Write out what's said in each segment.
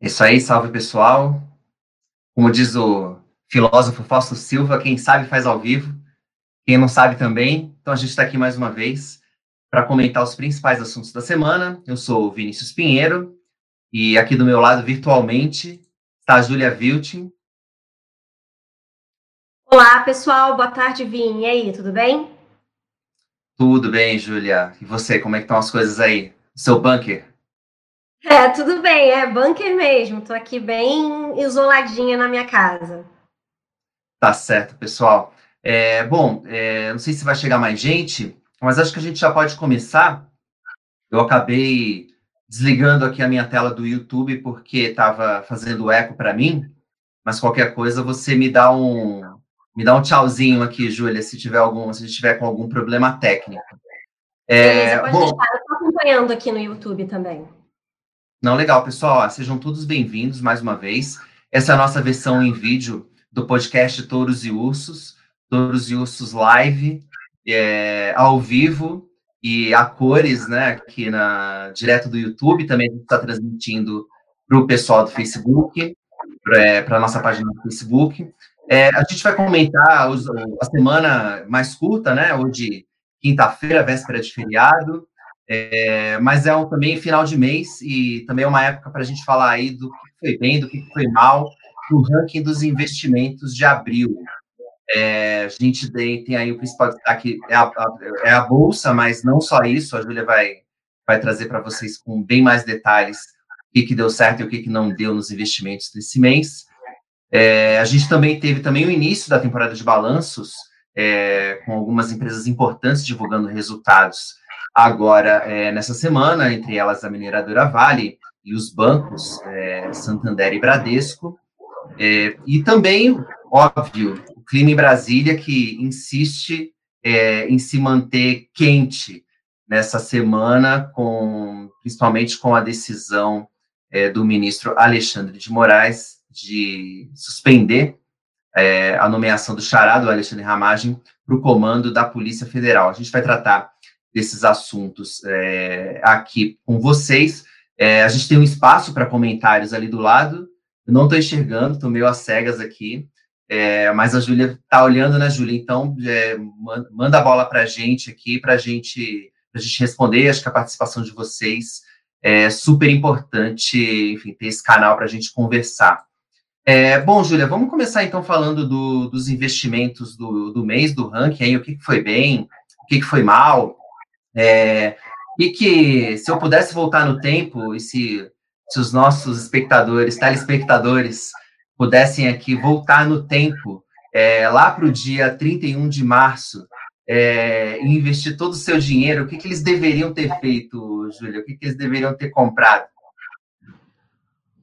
Isso aí, salve pessoal. Como diz o filósofo Fausto Silva, quem sabe faz ao vivo, quem não sabe também. Então a gente está aqui mais uma vez para comentar os principais assuntos da semana. Eu sou o Vinícius Pinheiro e aqui do meu lado, virtualmente, está a Júlia Viltin. Olá, pessoal. Boa tarde, Vini. E aí, tudo bem? Tudo bem, Júlia. E você, como é que estão as coisas aí? seu bunker? É, tudo bem, é bunker mesmo. Tô aqui bem isoladinha na minha casa. Tá certo, pessoal. É, bom, é, não sei se vai chegar mais gente, mas acho que a gente já pode começar. Eu acabei desligando aqui a minha tela do YouTube porque estava fazendo eco para mim, mas qualquer coisa você me dá um me dá um tchauzinho aqui, Júlia, se tiver algum, se tiver com algum problema técnico. É, Beleza, pode bom, deixar. Eu estou acompanhando aqui no YouTube também. Não, legal, pessoal. Sejam todos bem-vindos mais uma vez. Essa é a nossa versão em vídeo do podcast Touros e Ursos, Touros e Ursos Live, é, ao vivo e a cores, né, aqui na, direto do YouTube. Também a gente está transmitindo para o pessoal do Facebook, para a nossa página do Facebook. É, a gente vai comentar a semana mais curta, né? Hoje, quinta-feira, véspera de feriado. É, mas é um, também final de mês e também é uma época para a gente falar aí do que foi bem, do que foi mal, no ranking dos investimentos de abril. É, a gente tem, tem, aí o principal destaque é a, a, é a, bolsa, mas não só isso, a Júlia vai, vai trazer para vocês com bem mais detalhes o que, que deu certo e o que, que não deu nos investimentos desse mês. É, a gente também teve também o início da temporada de balanços, é, com algumas empresas importantes divulgando resultados agora é, nessa semana, entre elas a mineradora Vale e os bancos é, Santander e Bradesco, é, e também, óbvio, o clima em Brasília que insiste é, em se manter quente nessa semana, com principalmente com a decisão é, do ministro Alexandre de Moraes de suspender é, a nomeação do charado Alexandre Ramagem para o comando da Polícia Federal. A gente vai tratar desses assuntos é, aqui com vocês. É, a gente tem um espaço para comentários ali do lado. Eu não estou enxergando, estou meio às cegas aqui. É, mas a Júlia está olhando, né, Júlia? Então, é, manda a bola para a gente aqui, para gente, a gente responder. Acho que a participação de vocês é super importante, enfim, ter esse canal para a gente conversar. É, bom, Júlia, vamos começar então falando do, dos investimentos do, do mês, do ranking, aí, o que, que foi bem, o que, que foi mal. É, e que se eu pudesse voltar no tempo e se, se os nossos espectadores, telespectadores, pudessem aqui voltar no tempo, é, lá para o dia 31 de março, é, e investir todo o seu dinheiro, o que, que eles deveriam ter feito, Júlia? O que, que eles deveriam ter comprado?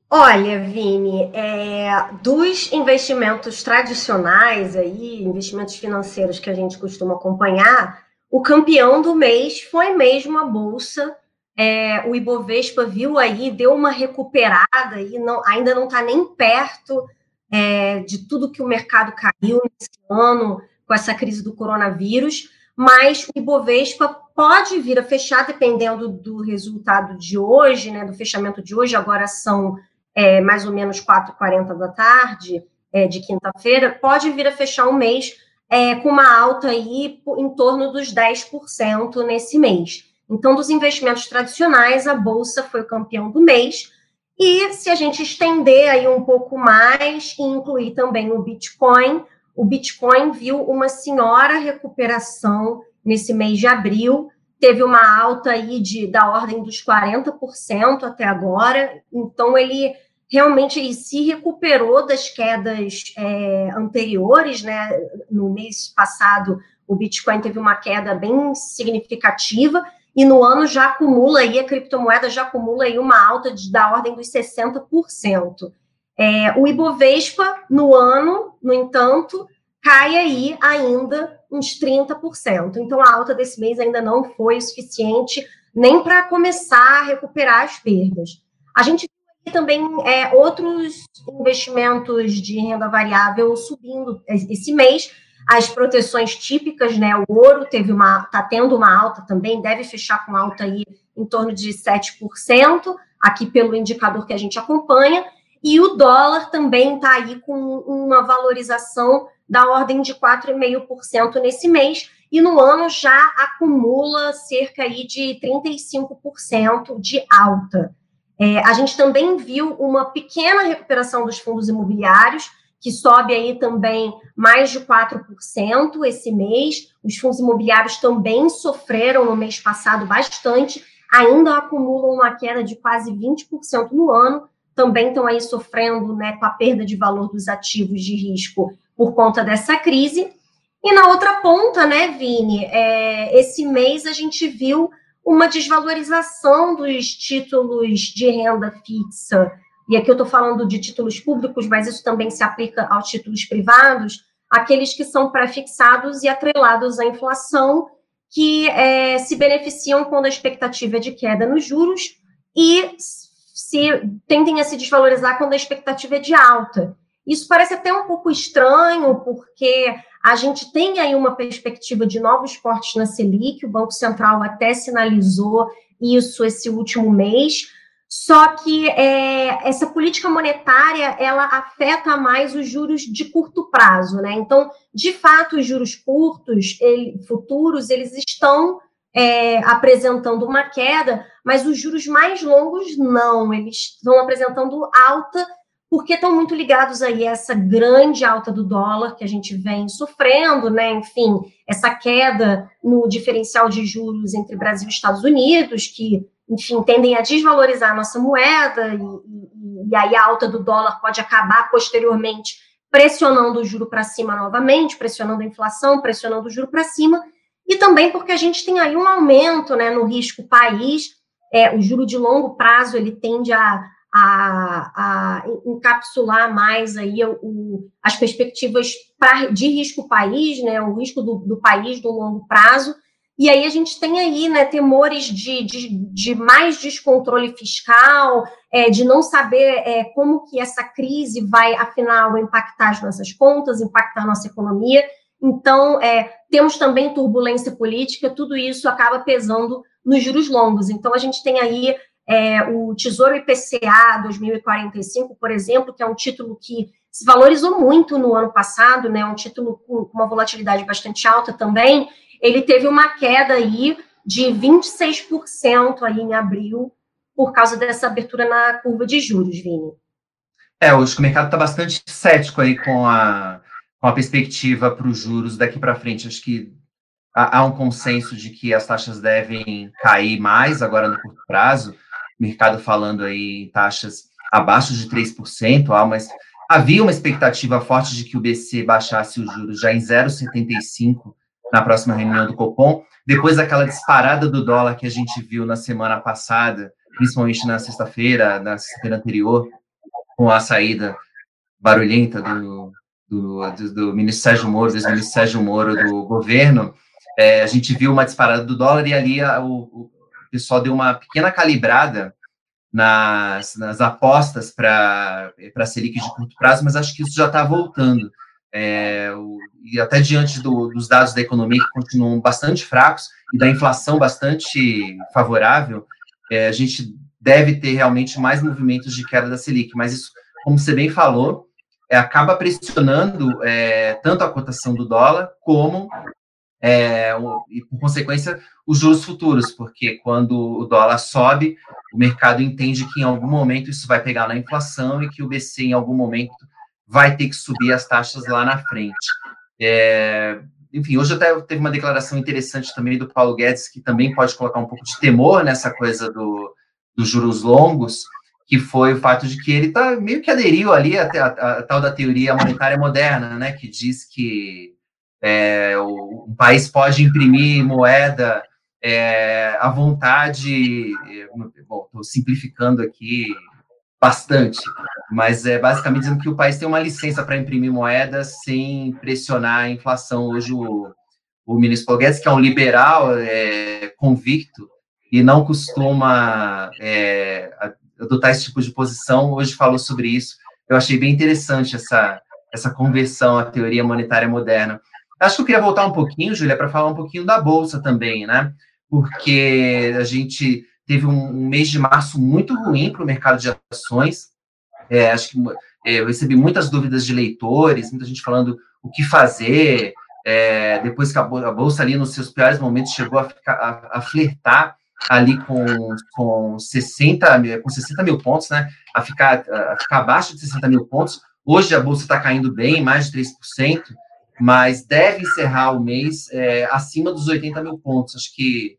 Olha, Vini, é, dos investimentos tradicionais aí, investimentos financeiros que a gente costuma acompanhar, o campeão do mês foi mesmo a Bolsa. É, o Ibovespa viu aí, deu uma recuperada e não, ainda não está nem perto é, de tudo que o mercado caiu nesse ano com essa crise do coronavírus, mas o Ibovespa pode vir a fechar dependendo do resultado de hoje, né, do fechamento de hoje, agora são é, mais ou menos 4h40 da tarde é, de quinta-feira, pode vir a fechar um mês é, com uma alta aí em torno dos 10% nesse mês. Então, dos investimentos tradicionais, a Bolsa foi o campeão do mês. E se a gente estender aí um pouco mais e incluir também o Bitcoin, o Bitcoin viu uma senhora recuperação nesse mês de abril, teve uma alta aí de, da ordem dos 40% até agora, então ele realmente se recuperou das quedas é, anteriores, né? No mês passado, o Bitcoin teve uma queda bem significativa e no ano já acumula aí, a criptomoeda já acumula aí uma alta de, da ordem dos 60%. É, o Ibovespa, no ano, no entanto, cai aí ainda uns 30%. Então, a alta desse mês ainda não foi o suficiente nem para começar a recuperar as perdas. A gente também é, outros investimentos de renda variável subindo esse mês. As proteções típicas, né? O ouro teve uma, está tendo uma alta também, deve fechar com alta aí em torno de 7%. aqui pelo indicador que a gente acompanha, e o dólar também está aí com uma valorização da ordem de 4,5% nesse mês, e no ano já acumula cerca aí de 35% de alta. É, a gente também viu uma pequena recuperação dos fundos imobiliários, que sobe aí também mais de 4% esse mês. Os fundos imobiliários também sofreram no mês passado bastante, ainda acumulam uma queda de quase 20% no ano, também estão aí sofrendo né, com a perda de valor dos ativos de risco por conta dessa crise. E na outra ponta, né, Vini, é, esse mês a gente viu uma desvalorização dos títulos de renda fixa. E aqui eu estou falando de títulos públicos, mas isso também se aplica aos títulos privados, aqueles que são prefixados e atrelados à inflação, que é, se beneficiam quando a expectativa é de queda nos juros e se tendem a se desvalorizar quando a expectativa é de alta. Isso parece até um pouco estranho, porque a gente tem aí uma perspectiva de novos cortes na Selic, o Banco Central até sinalizou isso esse último mês, só que é, essa política monetária ela afeta mais os juros de curto prazo, né? Então, de fato, os juros curtos, ele, futuros, eles estão é, apresentando uma queda, mas os juros mais longos não, eles estão apresentando alta porque estão muito ligados aí a essa grande alta do dólar que a gente vem sofrendo, né? Enfim, essa queda no diferencial de juros entre Brasil e Estados Unidos, que, enfim, tendem a desvalorizar a nossa moeda, e, e, aí a alta do dólar pode acabar posteriormente pressionando o juro para cima novamente, pressionando a inflação, pressionando o juro para cima, e também porque a gente tem aí um aumento né, no risco país, é, o juro de longo prazo ele tende a, a, a encapsular mais aí o, o, as perspectivas pra, de risco país, né, o risco do, do país do longo prazo, e aí a gente tem aí né, temores de, de, de mais descontrole fiscal, é, de não saber é, como que essa crise vai, afinal, impactar as nossas contas, impactar a nossa economia. Então, é, temos também turbulência política, tudo isso acaba pesando nos juros longos. Então, a gente tem aí é, o Tesouro IPCA 2045, por exemplo, que é um título que se valorizou muito no ano passado, né, um título com uma volatilidade bastante alta também, ele teve uma queda aí de 26% aí em abril, por causa dessa abertura na curva de juros, Vini. É, hoje o mercado está bastante cético aí com a com a perspectiva para os juros daqui para frente. Acho que há, há, um consenso de que as taxas devem cair mais agora no curto prazo. Mercado falando aí taxas abaixo de 3%, há uma, havia uma expectativa forte de que o BC baixasse os juros já em 0,75% na próxima reunião do Copom, depois daquela disparada do dólar que a gente viu na semana passada, principalmente na sexta-feira, na sexta-feira anterior, com a saída barulhenta do, do, do, do ministro Sérgio Moro, do ministro Sérgio Moro do governo, é, a gente viu uma disparada do dólar e ali a, o, pessoal deu uma pequena calibrada nas, nas apostas para a Selic de curto prazo, mas acho que isso já está voltando. É, o, e até diante do, dos dados da economia que continuam bastante fracos e da inflação bastante favorável, é, a gente deve ter realmente mais movimentos de queda da Selic, mas isso, como você bem falou, é, acaba pressionando é, tanto a cotação do dólar como, é, e por consequência, os juros futuros, porque quando o dólar sobe, o mercado entende que em algum momento isso vai pegar na inflação e que o BC, em algum momento, vai ter que subir as taxas lá na frente. É, enfim, hoje até teve uma declaração interessante também do Paulo Guedes, que também pode colocar um pouco de temor nessa coisa do, dos juros longos, que foi o fato de que ele tá, meio que aderiu ali a, a, a tal da teoria monetária moderna, né, que diz que é, o, país pode imprimir moeda é, à vontade, é, bom, estou simplificando aqui bastante, mas é basicamente dizendo que o país tem uma licença para imprimir moeda sem pressionar a inflação. Hoje o, o ministro Paulo Guedes, que é um liberal é, convicto e não costuma é, adotar esse tipo de posição, hoje falou sobre isso. Eu achei bem interessante essa, essa conversão à teoria monetária moderna. Acho que eu queria voltar um pouquinho, Júlia, para falar um pouquinho da Bolsa também, né? Porque a gente teve um, mês de março muito ruim para o mercado de ações. É, acho que é, eu recebi muitas dúvidas de leitores, muita gente falando o que fazer. É, depois que a, bolsa ali nos seus piores momentos chegou a, ficar, a, a flertar ali com, com 60 mil, com 60 mil pontos, né? A ficar, a ficar abaixo de 60 mil pontos. Hoje a bolsa está caindo bem, mais de 3%, mas deve encerrar o mês é, acima dos 80 mil pontos. Acho que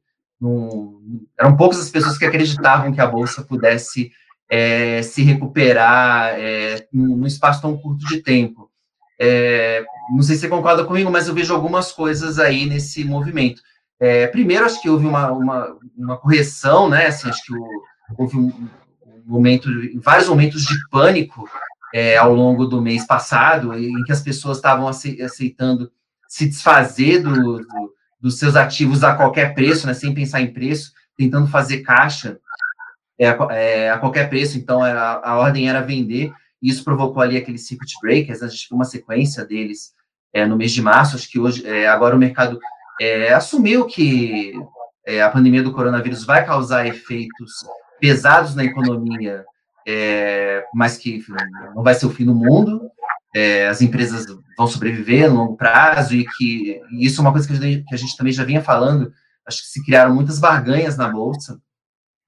eram poucas as pessoas que acreditavam que a bolsa pudesse é, se recuperar é, num espaço tão curto de tempo. É, não sei se você concorda comigo, mas eu vejo algumas coisas aí nesse movimento. É, primeiro, acho que houve uma, uma, uma, correção, né? Assim, acho que houve um, um momento, vários momentos de pânico é, ao longo do mês passado, em que as pessoas estavam aceitando se desfazer do, do, dos seus ativos a qualquer preço, né? Sem pensar em preço, tentando fazer caixa é, é, a qualquer preço. Então, a, a ordem era vender. E isso provocou ali aquele circuit breakers. A gente viu uma sequência deles é, no mês de março. Acho que hoje, é, agora o mercado é, assumiu que a pandemia do coronavírus vai causar efeitos pesados na economia, é, mas que não vai ser o fim do mundo. É, as empresas vão sobreviver no longo prazo e que e isso é uma coisa que a, gente, que a, gente, também já vinha falando. Acho que se criaram muitas barganhas na bolsa,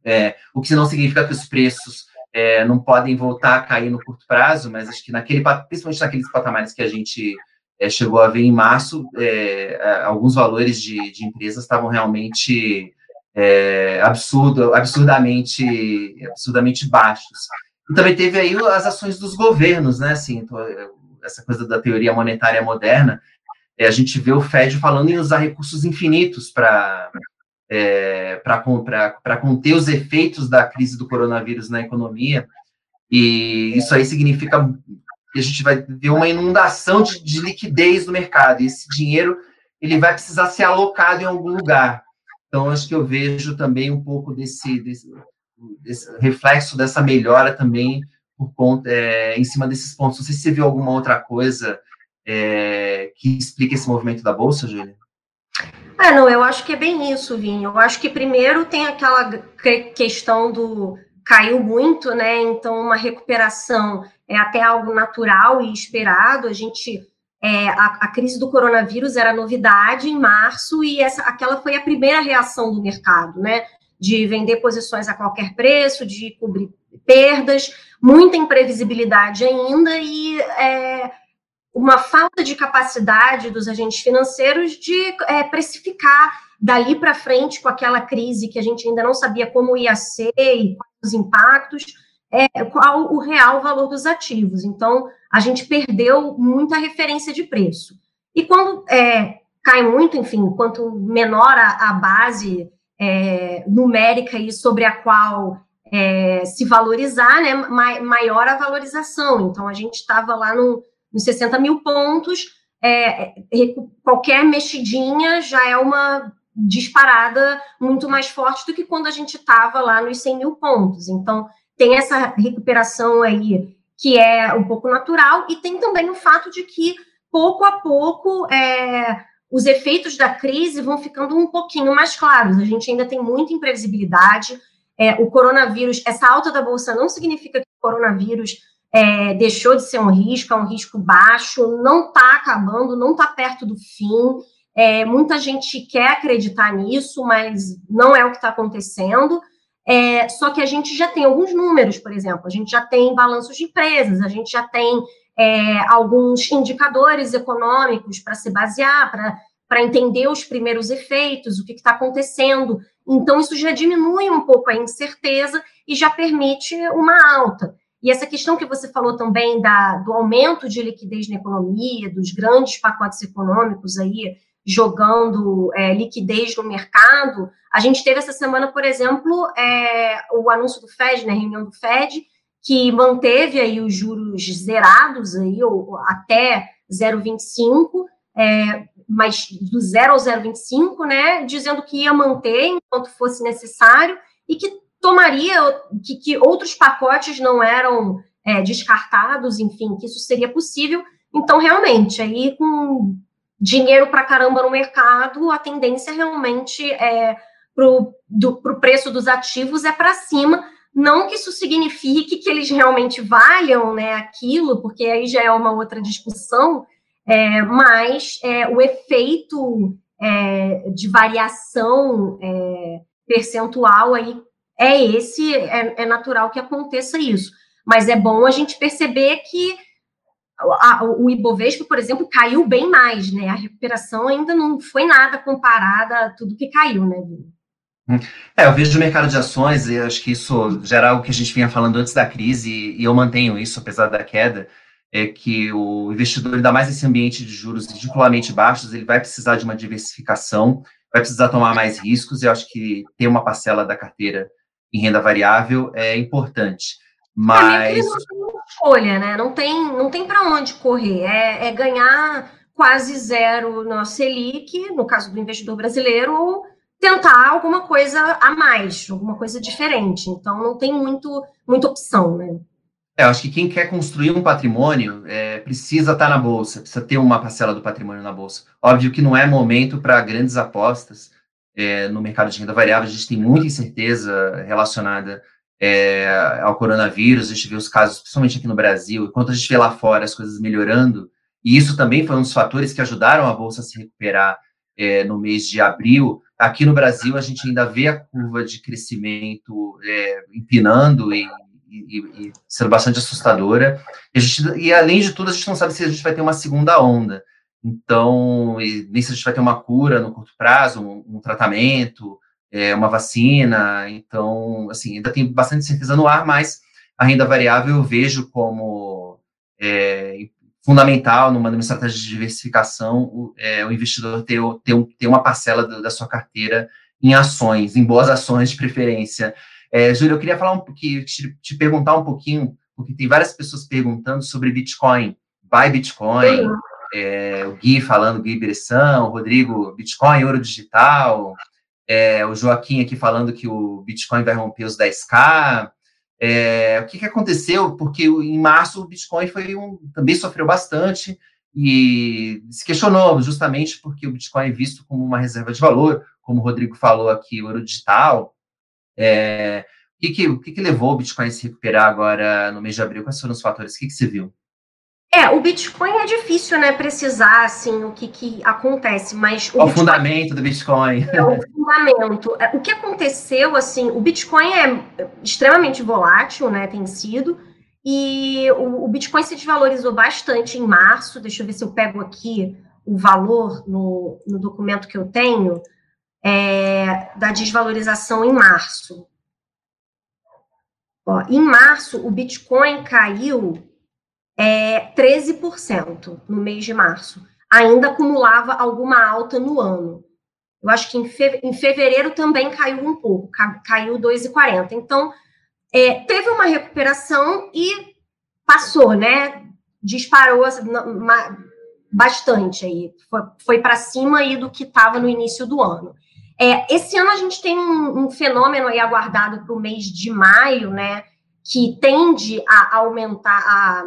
é, o que não significa que os preços é, não podem voltar a cair no curto prazo, mas acho que naquele, principalmente naqueles patamares que a gente é, chegou a ver em março, é, alguns valores de, de empresas estavam realmente é, absurdo, absurdamente, absurdamente baixos. E também teve aí as ações dos governos, né? Assim, essa coisa da teoria monetária moderna. É, a gente vê o Fed falando em usar recursos infinitos para é, para conter os efeitos da crise do coronavírus na economia. E isso aí significa que a gente vai ver uma inundação de, de liquidez no mercado. E esse dinheiro ele vai precisar ser alocado em algum lugar. Então, acho que eu vejo também um pouco desse, desse, desse reflexo dessa melhora também por conta, é, em cima desses pontos. Não sei se você viu alguma outra coisa é, que explique esse movimento da Bolsa, Júlia. É, não, eu acho que é bem isso, Vinho. Eu acho que primeiro tem aquela questão do caiu muito, né? Então, uma recuperação é até algo natural e esperado. A gente é, a, a, crise do coronavírus era novidade em março e essa, aquela foi a primeira reação do mercado, né? De vender posições a qualquer preço, de cobrir perdas, muita imprevisibilidade ainda e é, uma falta de capacidade dos agentes financeiros de é, precificar dali para frente com aquela crise que a gente ainda não sabia como ia ser e os impactos é, qual o real valor dos ativos. Então, a gente perdeu muita referência de preço. E quando é, cai muito, enfim, quanto menor a, a base é, numérica e sobre a qual é, se valorizar, né, maior a valorização. Então, a gente estava lá no, nos 60 mil pontos, é, qualquer mexidinha já é uma disparada muito mais forte do que quando a gente estava lá nos 100 mil pontos. Então, tem essa recuperação aí que é um pouco natural, e tem também o fato de que, pouco a pouco, é, os efeitos da crise vão ficando um pouquinho mais claros. A gente ainda tem muita imprevisibilidade. É, o coronavírus, essa alta da bolsa não significa que o coronavírus é, deixou de ser um risco, é um risco baixo, não está acabando, não está perto do fim. É, muita gente quer acreditar nisso, mas não é o que está acontecendo. É, só que a gente já tem alguns números, por exemplo, a gente já tem balanços de empresas, a gente já tem é, alguns indicadores econômicos para se basear, para entender os primeiros efeitos, o que está acontecendo. Então, isso já diminui um pouco a incerteza e já permite uma alta. E essa questão que você falou também da, do aumento de liquidez na economia, dos grandes pacotes econômicos aí, jogando é, liquidez no mercado. A gente teve essa semana, por exemplo, é, o anúncio do Fed, né, a reunião do Fed, que manteve aí os juros zerados aí, ou, até 0,25, é, mas do 0 ao 0,25, né, dizendo que ia manter enquanto fosse necessário e que tomaria, que, que outros pacotes não eram é, descartados, enfim, que isso seria possível. Então, realmente, aí com dinheiro para caramba no mercado, a tendência realmente é o preço dos ativos é para cima. Não que isso signifique que eles realmente valham né, aquilo, porque aí já é uma outra discussão, é, mas é, o efeito é, de variação é, percentual aí é esse, é, é, natural que aconteça isso. Mas é bom a gente perceber que a, o Ibovespa, por exemplo, caiu bem mais, né? A recuperação ainda não foi nada comparada a tudo que caiu, né, Vini? É, eu vejo o mercado de ações e acho que isso gera algo que a gente vinha falando antes da crise e eu mantenho isso, apesar da queda, é que o investidor, ainda mais nesse ambiente de juros ridiculamente baixos, ele vai precisar de uma diversificação, vai precisar tomar mais riscos, e eu acho que ter uma parcela da carteira em renda variável é importante. Mas. não escolha, né? Não tem, não tem para onde correr. É, é, ganhar quase zero na Selic, no caso do investidor brasileiro, ou tentar alguma coisa a mais, alguma coisa diferente. Então, não tem muito, muita opção, né? É, eu acho que quem quer construir um patrimônio é, precisa estar na bolsa, precisa ter uma parcela do patrimônio na bolsa. Óbvio que não é momento para grandes apostas é, no mercado de renda variável, a gente tem muita incerteza relacionada é, ao coronavírus, a gente vê os casos, principalmente aqui no Brasil, enquanto a gente vê lá fora as coisas melhorando, e isso também foi um dos fatores que ajudaram a bolsa a se recuperar é, no mês de abril. Aqui no Brasil, a gente ainda vê a curva de crescimento é, empinando e e, e, sendo bastante assustadora. E, gente, e, além de tudo, a gente não sabe se a gente vai ter uma segunda onda. Então, nem se a gente vai ter uma cura no curto prazo, um, um tratamento, é, uma vacina. Então, assim, ainda tem bastante certeza no ar, mas a renda variável eu vejo como é, fundamental numa, numa, estratégia de diversificação o, é, o investidor ter, ter, ter uma parcela da, da sua carteira em ações, em boas ações de preferência. É, Júlia, eu queria falar um pouquinho, te, te, perguntar um pouquinho, porque tem várias pessoas perguntando sobre Bitcoin, buy Bitcoin, é, o Gui falando, Gui Bressan, o Rodrigo, Bitcoin, ouro digital, é, o Joaquim aqui falando que o Bitcoin vai romper os 10k. É, o que, que aconteceu? Porque em março o Bitcoin foi um, também sofreu bastante e se questionou justamente porque o Bitcoin é visto como uma reserva de valor, como o Rodrigo falou aqui, ouro digital, é, o que, que, o que, que levou o Bitcoin a se recuperar agora no mês de abril? Quais foram os fatores? O que, que você viu? É, o Bitcoin é difícil, né, precisar, assim, o que, que acontece, mas... O, o Bitcoin, fundamento do Bitcoin. É, o fundamento. É, o que aconteceu, assim, o Bitcoin é extremamente volátil, né, tem sido, e o, o Bitcoin se desvalorizou bastante em março, deixa eu ver se eu pego aqui o valor no, no documento que eu tenho, é, da desvalorização em março. Ó, em março, o Bitcoin caiu é, 13% no mês de março. Ainda acumulava alguma alta no ano. Eu acho que em, fe em fevereiro também caiu um pouco, ca caiu 2,40. Então, é, teve uma recuperação e passou, né? Disparou assim, bastante aí. Foi, foi para cima aí do que estava no início do ano. É, esse ano a gente tem um, um fenômeno aí aguardado para o mês de maio, né? Que tende a aumentar, a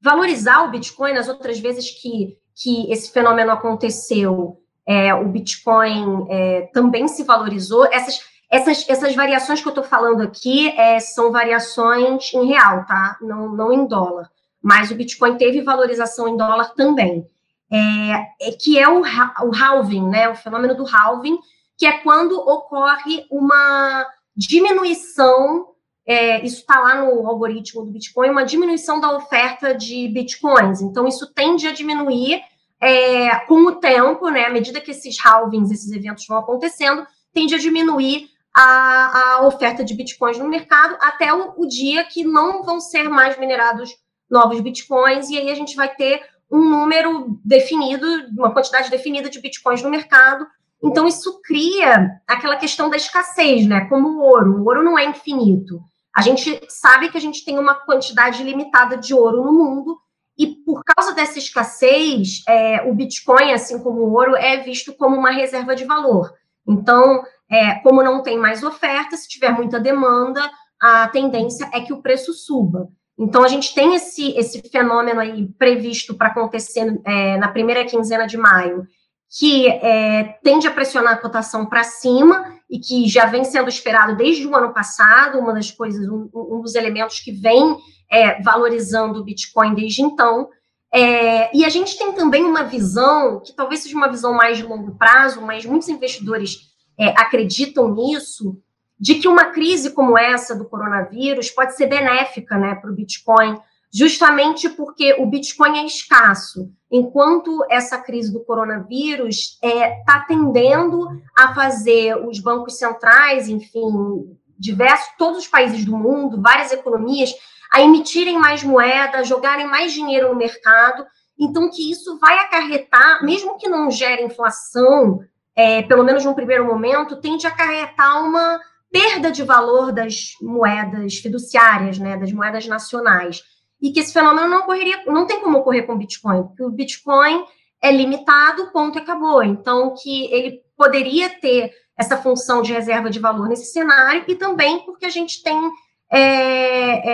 valorizar o Bitcoin. Nas outras vezes que, que esse fenômeno aconteceu, é, o Bitcoin é, também se valorizou. Essas, essas, essas variações que eu estou falando aqui é, são variações em real, tá? Não, não em dólar. Mas o Bitcoin teve valorização em dólar também. É, é, que é o, o halving, né? O fenômeno do halving, que é quando ocorre uma diminuição, é, isso está lá no algoritmo do Bitcoin, uma diminuição da oferta de Bitcoins. Então, isso tende a diminuir é, com o tempo, né? À medida que esses halvings, esses eventos vão acontecendo, tende a diminuir a, a oferta de Bitcoins no mercado até o, o dia que não vão ser mais minerados novos Bitcoins, e aí a gente vai ter um número definido, uma quantidade definida de Bitcoins no mercado, então, isso cria aquela questão da escassez, né? Como o ouro. O ouro não é infinito. A gente sabe que a gente tem uma quantidade limitada de ouro no mundo, e por causa dessa escassez, é, o Bitcoin, assim como o ouro, é visto como uma reserva de valor. Então, é, como não tem mais oferta, se tiver muita demanda, a tendência é que o preço suba. Então, a gente tem esse, esse fenômeno aí previsto para acontecer é, na primeira quinzena de maio, que é, tende a pressionar a cotação para cima e que já vem sendo esperado desde o ano passado, uma das coisas, um, um dos elementos que vem é, valorizando o Bitcoin desde então. É, e a gente tem também uma visão, que talvez seja uma visão mais de longo prazo, mas muitos investidores é, acreditam nisso, de que uma crise como essa do coronavírus pode ser benéfica né, para o Bitcoin, justamente porque o Bitcoin é escasso, enquanto essa crise do coronavírus está é, tá tendendo a fazer os bancos centrais, enfim, diversos, todos os países do mundo, várias economias, a emitirem mais moeda, jogarem mais dinheiro no mercado, então que isso vai acarretar, mesmo que não gere inflação, é, pelo menos num primeiro momento, tende a acarretar uma perda de valor das moedas fiduciárias, né, das moedas nacionais e que esse fenômeno não ocorreria, não tem como ocorrer com o Bitcoin, porque o Bitcoin é limitado, ponto e acabou. Então, que ele poderia ter essa função de reserva de valor nesse cenário, e também porque a gente tem é,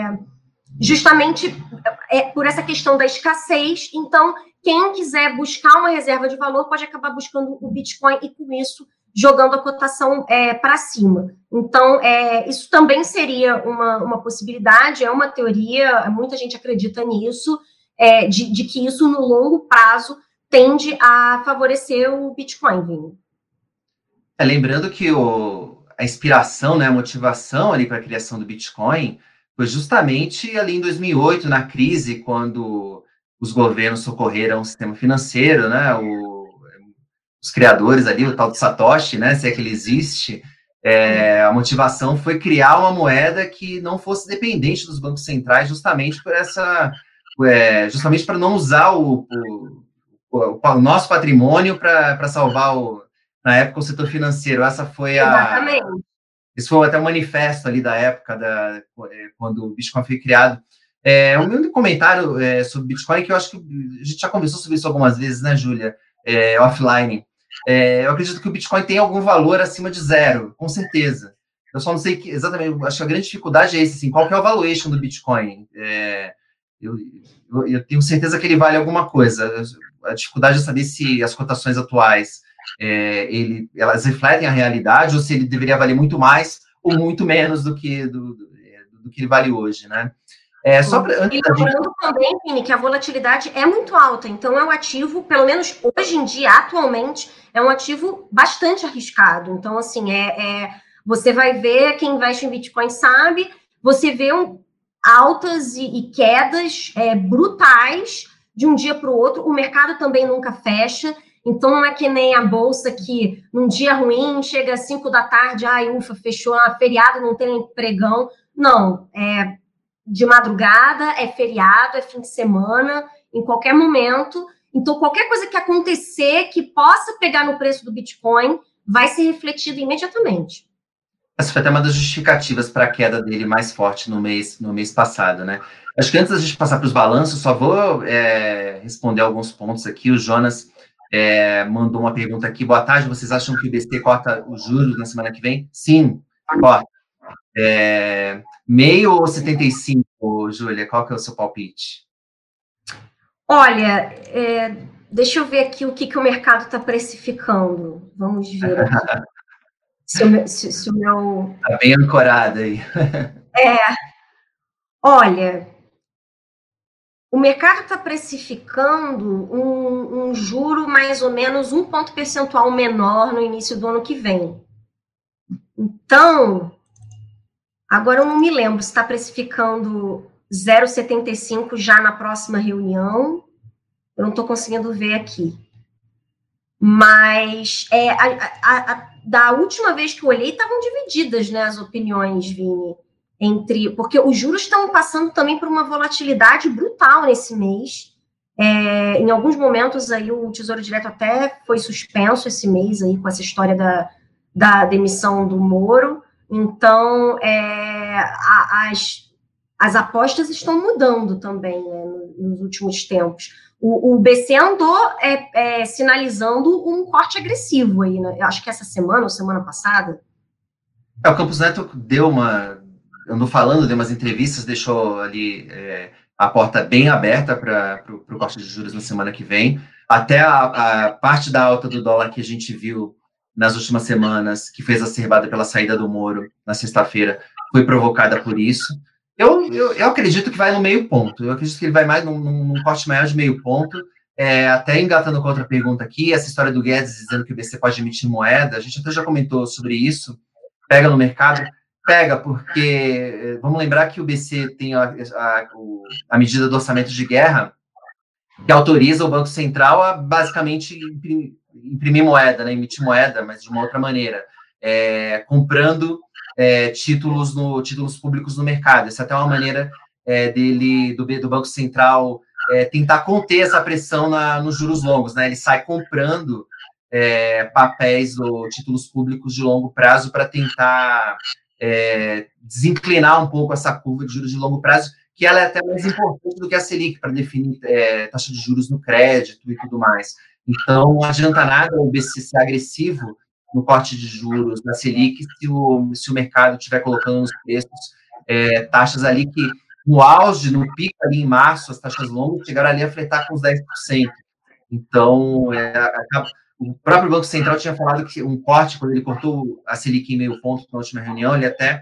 é, justamente é, por essa questão da escassez, então quem quiser buscar uma reserva de valor pode acabar buscando o Bitcoin e com isso jogando a cotação é, para cima. Então, é, isso também seria uma, uma possibilidade, é uma teoria, muita gente acredita nisso, é, de, de, que isso no longo prazo tende a favorecer o Bitcoin. É, lembrando que o, a inspiração, né, a motivação ali para a criação do Bitcoin foi justamente ali em 2008, na crise, quando os governos socorreram o sistema financeiro, né, o, os criadores ali, o tal de Satoshi, né, se é que ele existe, é, a motivação foi criar uma moeda que não fosse dependente dos bancos centrais, justamente por essa, é, justamente para não usar o, o, o, nosso patrimônio para salvar o, na época o setor financeiro. Essa foi a Exatamente. Esse foi até o manifesto ali da época da é, quando o Bitcoin foi criado. É, um único comentário é, sobre Bitcoin que eu acho que a gente já conversou sobre isso algumas vezes, né, Júlia? É, offline. É, eu acredito que o Bitcoin tem algum valor acima de zero, com certeza. Eu só não sei que, exatamente, acho que a grande dificuldade é esse, assim, qual é o valuation do Bitcoin? É, eu, eu, eu, tenho certeza que ele vale alguma coisa. A dificuldade é saber se as cotações atuais é, ele, elas refletem a realidade ou se ele deveria valer muito mais ou muito menos do que, do, do, do que ele vale hoje, né? É, só pra, e lembrando gente... também, Vini, que a volatilidade é muito alta, então é um ativo, pelo menos hoje em dia, atualmente, é um ativo bastante arriscado. Então, assim, é, é você vai ver, quem investe em Bitcoin sabe, você vê um, altas e, e quedas é, brutais de um dia para o outro, o mercado também nunca fecha, então não é que nem a bolsa que num dia ruim chega às 5 da tarde, ai, ufa, fechou, é feriado, não tem pregão. Não, é de madrugada, é feriado, é fim de semana, em qualquer momento. Então, qualquer coisa que acontecer que possa pegar no preço do Bitcoin vai ser refletido imediatamente. Essa foi até uma das justificativas para a queda dele mais forte no mês, no mês passado, né? Acho que antes da gente passar para os balanços, só vou é, responder alguns pontos aqui. O Jonas é, mandou uma pergunta aqui. Boa tarde, vocês acham que o BC corta os juros na semana que vem? Sim, corta. É, meio ou 75, Júlia? Qual que é o seu palpite? Olha, é, deixa eu ver aqui o que, que o mercado está precificando. Vamos ver aqui. se, o meu, se, se o meu. Está bem ancorado aí. é. Olha, o mercado está precificando um, um, juro mais ou menos um ponto percentual menor no início do ano que vem. Então, agora eu não me lembro se está precificando 0,75 já na próxima reunião. Eu não estou conseguindo ver aqui. Mas é, a, a, a, da última vez que eu olhei, estavam divididas né, as opiniões, Vini, entre. Porque os juros estão passando também por uma volatilidade brutal nesse mês. É, em alguns momentos aí o Tesouro Direto até foi suspenso esse mês aí com essa história da, da demissão do Moro. Então, é, as, as apostas estão mudando também né, nos últimos tempos. O, o BC andou é, é, sinalizando um corte agressivo aí, né? Acho que essa semana ou semana passada. É, o Campos Neto deu uma. andou falando, deu umas entrevistas, deixou ali é, a porta bem aberta para o corte de juros na semana que vem. Até a, a, parte da alta do dólar que a gente viu nas últimas semanas, que fez acerbada pela saída do Moro na sexta-feira, foi provocada por isso. Eu, eu, eu, acredito que vai no meio ponto. Eu acredito que ele vai mais num, num corte maior de meio ponto. É, até engatando com outra pergunta aqui, essa história do Guedes dizendo que o BC pode emitir moeda, a gente até já comentou sobre isso. Pega no mercado, pega, porque vamos lembrar que o BC tem a, a, a medida do orçamento de guerra que autoriza o Banco Central a basicamente imprimir, imprimir moeda, né, emitir moeda, mas de uma outra maneira, é, comprando é, títulos no títulos públicos no mercado. Essa é até uma maneira é, dele do, do Banco Central é, tentar conter essa pressão na, nos juros longos, né? Ele sai comprando é, papéis ou títulos públicos de longo prazo para tentar é, desinclinar um pouco essa curva de juros de longo prazo, que ela é até mais importante do que a Selic para definir é, taxa de juros no crédito e tudo mais. Então, não adianta nada o BC ser agressivo no corte de juros da Selic se o, se o mercado estiver colocando os preços é, taxas ali que no auge, no pico ali em março, as taxas longas chegaram ali a fletar com os 10%. Então, é, o próprio Banco Central tinha falado que um corte, quando ele cortou a Selic em meio ponto na última reunião, ele até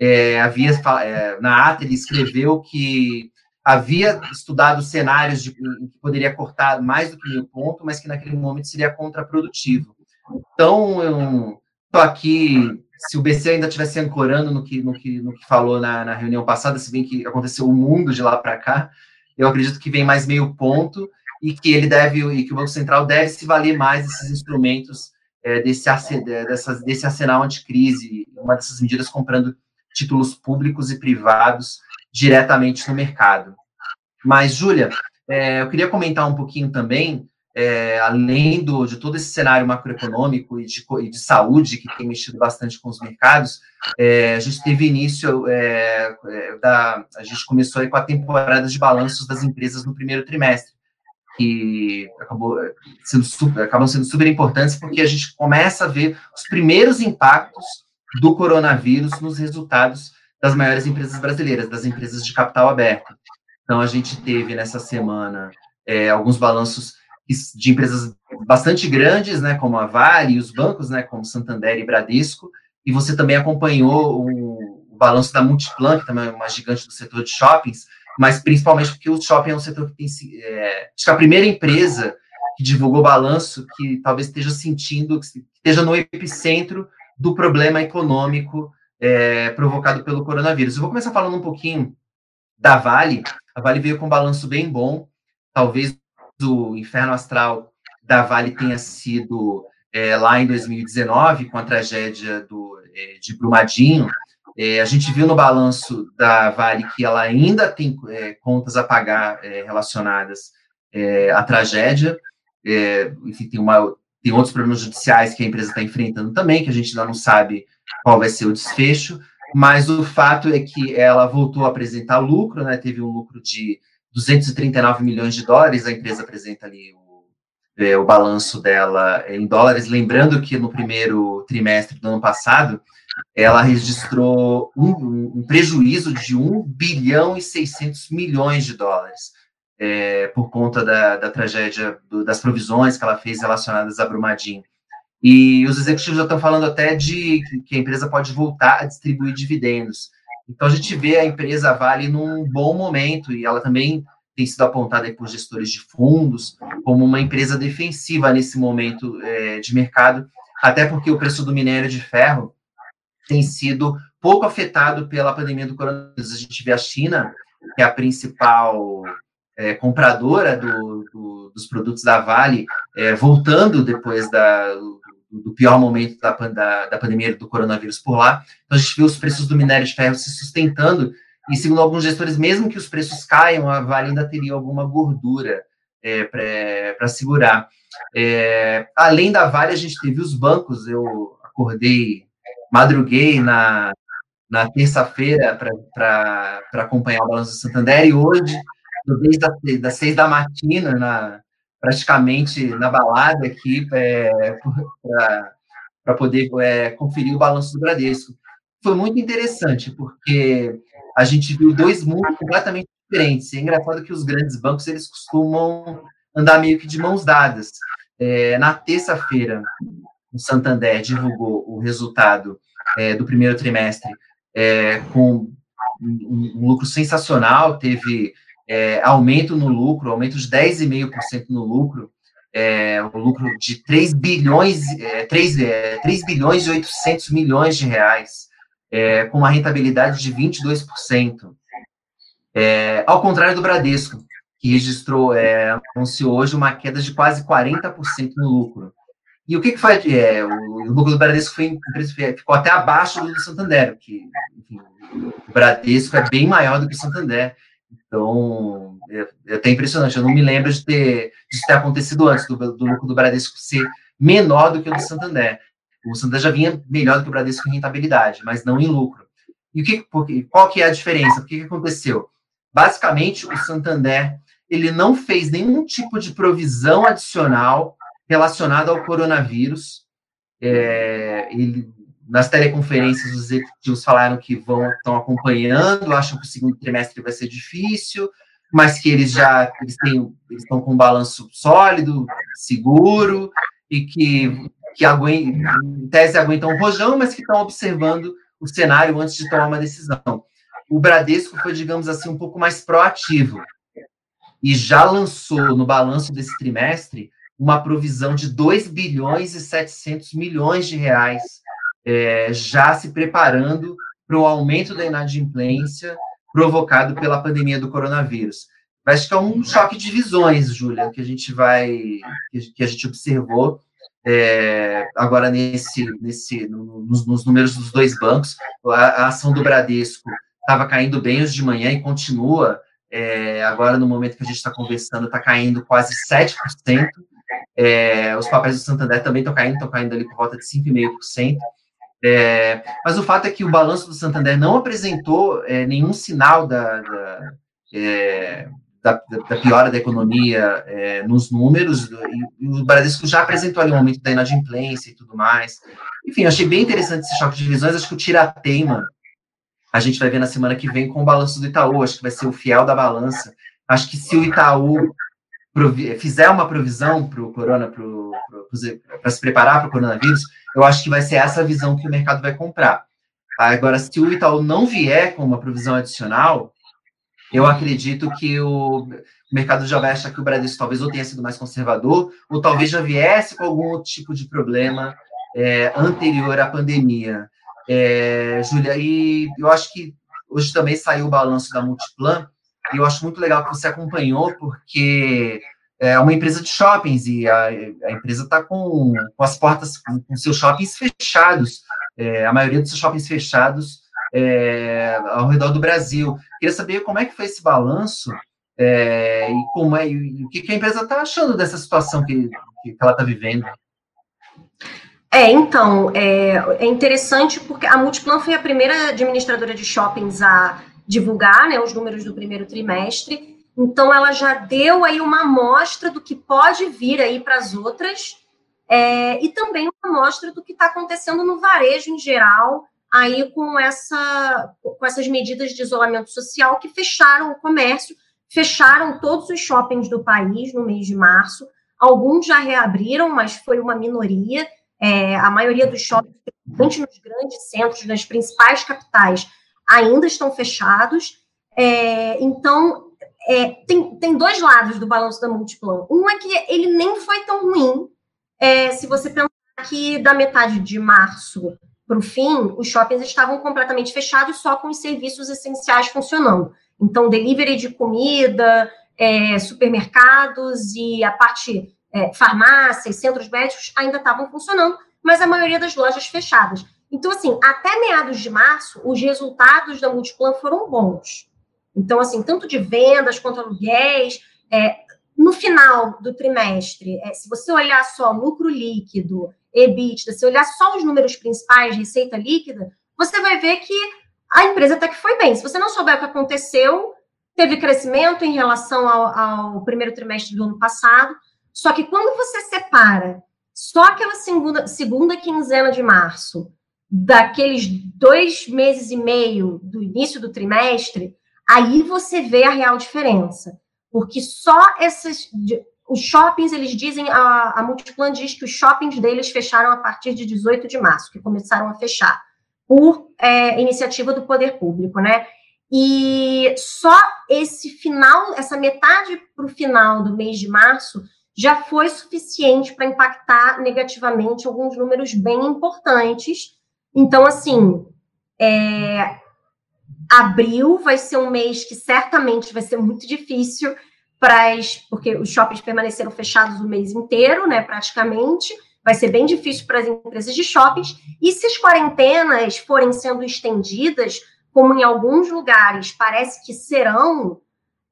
é, havia, é, na ata, ele escreveu que havia estudado cenários de que poderia cortar mais do que meio ponto, mas que naquele momento seria contraprodutivo. Então, eu estou aqui se o BC ainda estivesse ancorando no que, no que, no que falou na, na reunião passada, se bem que aconteceu o mundo de lá para cá, eu acredito que vem mais meio ponto e que ele deve, e que o Banco Central deve se valer mais desses instrumentos, é, desse, dessas, desse arsenal anticrise, uma dessas medidas comprando títulos públicos e privados diretamente no mercado. Mas, Júlia, é, eu queria comentar um pouquinho também é, além do, de todo esse cenário macroeconômico e de, e de, saúde que tem mexido bastante com os mercados, é, a gente teve início é, é da, a gente começou com a temporada de balanços das empresas no primeiro trimestre, que acabou sendo super, acabam sendo super importantes porque a gente começa a ver os primeiros impactos do coronavírus nos resultados das maiores empresas brasileiras, das empresas de capital aberto. Então a gente teve nessa semana é, alguns balanços de empresas bastante grandes, né, como a Vale e os bancos, né, como Santander e Bradesco, e você também acompanhou o, o balanço da Multiplan, que também é uma gigante do setor de shoppings, mas principalmente porque o shopping é um setor que tem, é, acho que a primeira empresa que divulgou balanço que talvez esteja sentindo, que esteja no epicentro do problema econômico é, provocado pelo coronavírus. Eu vou começar falando um pouquinho da Vale. A Vale veio com um balanço bem bom, talvez do Inferno Astral da Vale tenha sido é, lá em 2019, com a tragédia do, é, de Brumadinho. É, a gente viu no balanço da Vale que ela ainda tem contas a pagar relacionadas à tragédia. enfim, tem, uma, tem outros problemas judiciais que a empresa está enfrentando também, que a gente ainda não sabe qual vai ser o desfecho. Mas o fato é que ela voltou a apresentar lucro, né? Teve um lucro de 239 milhões de dólares, a empresa apresenta ali o, é, o balanço dela em dólares, lembrando que no primeiro trimestre do ano passado, ela registrou um, um prejuízo de 1 bilhão e 600 milhões de dólares, é, por conta da, da tragédia, do, das provisões que ela fez relacionadas a Brumadinho. E os executivos já estão falando até de que a empresa pode voltar a distribuir dividendos. Então a gente vê a empresa Vale num bom momento e ela também tem sido apontada por gestores de fundos como uma empresa defensiva nesse momento é, de mercado, até porque o preço do minério de ferro tem sido pouco afetado pela pandemia do coronavírus. A gente vê a China, que é a principal é, compradora do, do, dos produtos da Vale, é, voltando depois da, do pior momento da, da, da, pandemia do coronavírus por lá. Então, a gente viu os preços do minério de ferro se sustentando, e segundo alguns gestores, mesmo que os preços caiam, a Vale ainda teria alguma gordura é, para segurar. É, além da Vale, a gente teve os bancos, eu acordei, madruguei na, na terça-feira para acompanhar o Balanço do Santander, e hoje, desde das seis da matina, na, praticamente na balada aqui é, para poder é, conferir o balanço do Bradesco. Foi muito interessante, porque a gente viu dois mundos completamente diferentes. É engraçado que os grandes bancos eles costumam andar meio que de mãos dadas. É, na terça-feira, o Santander divulgou o resultado é, do primeiro trimestre é, com um, um, lucro sensacional, teve é, aumento no lucro, aumento de 10,5% no lucro, é, o lucro de 3 bilhões, é, 3, é, 3 bilhões e 800 milhões de reais, é, com uma rentabilidade de 22%. É, ao contrário do Bradesco, que registrou, é, anunciou hoje uma queda de quase 40% no lucro. E o que, que foi? É, o, lucro do Bradesco foi, ficou até abaixo do Santander, que enfim, o Bradesco é bem maior do que o Santander. Então, é, é até impressionante. Eu não me lembro de ter, de ter acontecido antes do, do lucro do Bradesco ser menor do que o do Santander. O Santander já vinha melhor do que o Bradesco em rentabilidade, mas não em lucro. E o que, porque, qual que é a diferença? O que, que aconteceu? Basicamente, o Santander ele não fez nenhum tipo de provisão adicional relacionada ao coronavírus. É, ele, nas teleconferências, os executivos falaram que vão estão acompanhando, acham que o segundo trimestre vai ser difícil, mas que eles já eles têm, eles estão com um balanço sólido, seguro e que que aguentam, em tese aguentam um rojão, mas que estão observando o cenário antes de tomar uma decisão. O Bradesco foi, digamos assim, um pouco mais proativo e já lançou no balanço desse trimestre uma provisão de 2 bilhões e 700 milhões de reais, é, já se preparando para o aumento da inadimplência provocado pela pandemia do coronavírus. Acho que é um choque de visões, Júlia, que a gente vai, que a gente observou é, agora nesse, nesse nos, nos, números dos dois bancos. A, a ação do Bradesco estava caindo bem hoje de manhã e continua. É, agora, no momento que a gente está conversando, está caindo quase 7%. É, os papéis do Santander também estão caindo, estão caindo ali por volta de 5,5%. É, mas o fato é que o balanço do Santander não apresentou é, nenhum sinal da, da, é, da, da, piora da economia é, nos números, e, o Bradesco já apresentou ali um aumento da inadimplência e tudo mais. Enfim, achei bem interessante esse choque de visões, acho que o Tirateima a gente vai ver na semana que vem com o balanço do Itaú, acho que vai ser o fiel da balança. Acho que se o Itaú fizer uma provisão para o corona, para se preparar para o coronavírus, eu acho que vai ser essa visão que o mercado vai comprar. Agora, se o Itaú não vier com uma provisão adicional, eu acredito que o mercado já vai achar que o Bradesco talvez ou tenha sido mais conservador, ou talvez já viesse com algum outro tipo de problema é, anterior à pandemia. É, Júlia, e eu acho que hoje também saiu o balanço da Multiplan, e eu acho muito legal que você acompanhou, porque é uma empresa de shoppings, e a, a empresa está com, com, as portas, com, com seus shoppings fechados, é, a maioria dos seus shoppings fechados é, ao redor do Brasil. Queria saber como é que foi esse balanço é, e como é o que, que a empresa está achando dessa situação que, que ela está vivendo. É, então, é, é, interessante porque a Multiplan foi a primeira administradora de shoppings a divulgar né, os números do primeiro trimestre, então ela já deu aí uma amostra do que pode vir aí para as outras, é, e também uma amostra do que está acontecendo no varejo em geral, aí com, essa, com essas medidas de isolamento social que fecharam o comércio, fecharam todos os shoppings do país no mês de março, alguns já reabriram, mas foi uma minoria, é, a maioria dos shoppings, principalmente nos grandes centros, nas principais capitais, ainda estão fechados. É, então, é, tem, tem dois lados do balanço da Multiplan. Um é que ele nem foi tão ruim, é, se você pensar que da metade de março para o fim, os shoppings estavam completamente fechados, só com os serviços essenciais funcionando. Então, delivery de comida, é, supermercados e a parte é, farmácias, centros médicos ainda estavam funcionando, mas a maioria das lojas fechadas. Então, assim, até meados de março, os resultados da Multiplan foram bons. Então, assim, tanto de vendas quanto aluguéis. É, no final do trimestre, é, se você olhar só lucro líquido, EBITDA, se olhar só os números principais, receita líquida, você vai ver que a empresa até que foi bem. Se você não souber o que aconteceu, teve crescimento em relação ao, ao primeiro trimestre do ano passado, só que quando você separa só aquela segunda, segunda quinzena de março, daqueles dois meses e meio do início do trimestre, aí você vê a real diferença. Porque só esses. os shoppings, eles dizem, a, a Multiplan diz que os shoppings deles fecharam a partir de 18 de março, que começaram a fechar, por é, iniciativa do poder público, né? E só esse final, essa metade para o final do mês de março, já foi suficiente para impactar negativamente alguns números bem importantes. Então, assim, é, abril vai ser um mês que certamente vai ser muito difícil para as, porque os shoppings permaneceram fechados o mês inteiro, né, praticamente. Vai ser bem difícil para as empresas de shoppings. E se as quarentenas forem sendo estendidas, como em alguns lugares parece que serão,